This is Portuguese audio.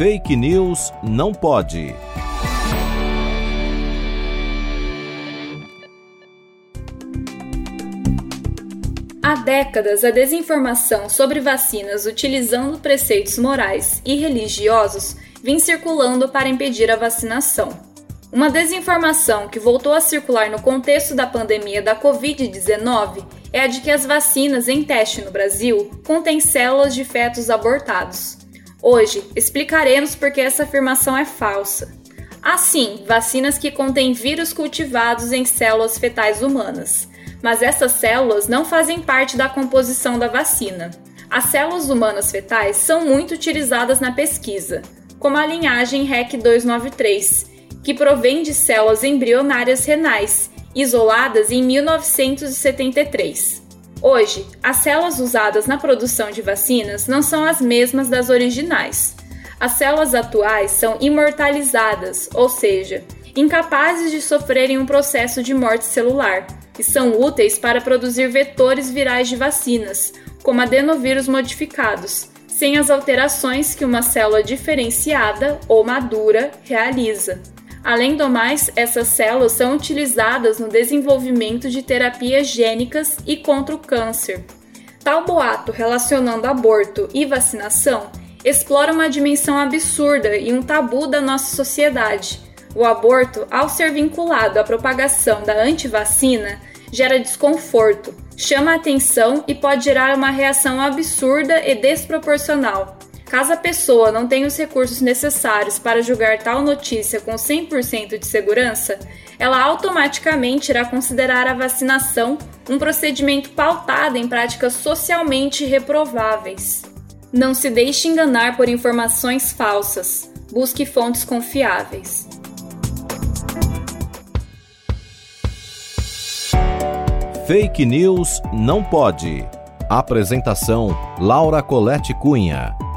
Fake News não pode. Há décadas, a desinformação sobre vacinas utilizando preceitos morais e religiosos vem circulando para impedir a vacinação. Uma desinformação que voltou a circular no contexto da pandemia da Covid-19 é a de que as vacinas em teste no Brasil contêm células de fetos abortados. Hoje explicaremos por que essa afirmação é falsa. Assim, vacinas que contêm vírus cultivados em células fetais humanas mas essas células não fazem parte da composição da vacina. As células humanas fetais são muito utilizadas na pesquisa, como a linhagem REC293, que provém de células embrionárias renais, isoladas em 1973. Hoje, as células usadas na produção de vacinas não são as mesmas das originais. As células atuais são imortalizadas, ou seja, incapazes de sofrerem um processo de morte celular e são úteis para produzir vetores virais de vacinas, como adenovírus modificados, sem as alterações que uma célula diferenciada ou madura realiza. Além do mais, essas células são utilizadas no desenvolvimento de terapias gênicas e contra o câncer. Tal boato relacionando aborto e vacinação explora uma dimensão absurda e um tabu da nossa sociedade o aborto, ao ser vinculado à propagação da antivacina, gera desconforto, chama atenção e pode gerar uma reação absurda e desproporcional. Caso a pessoa não tenha os recursos necessários para julgar tal notícia com 100% de segurança, ela automaticamente irá considerar a vacinação um procedimento pautado em práticas socialmente reprováveis. Não se deixe enganar por informações falsas. Busque fontes confiáveis. Fake News não pode. Apresentação: Laura Colette Cunha.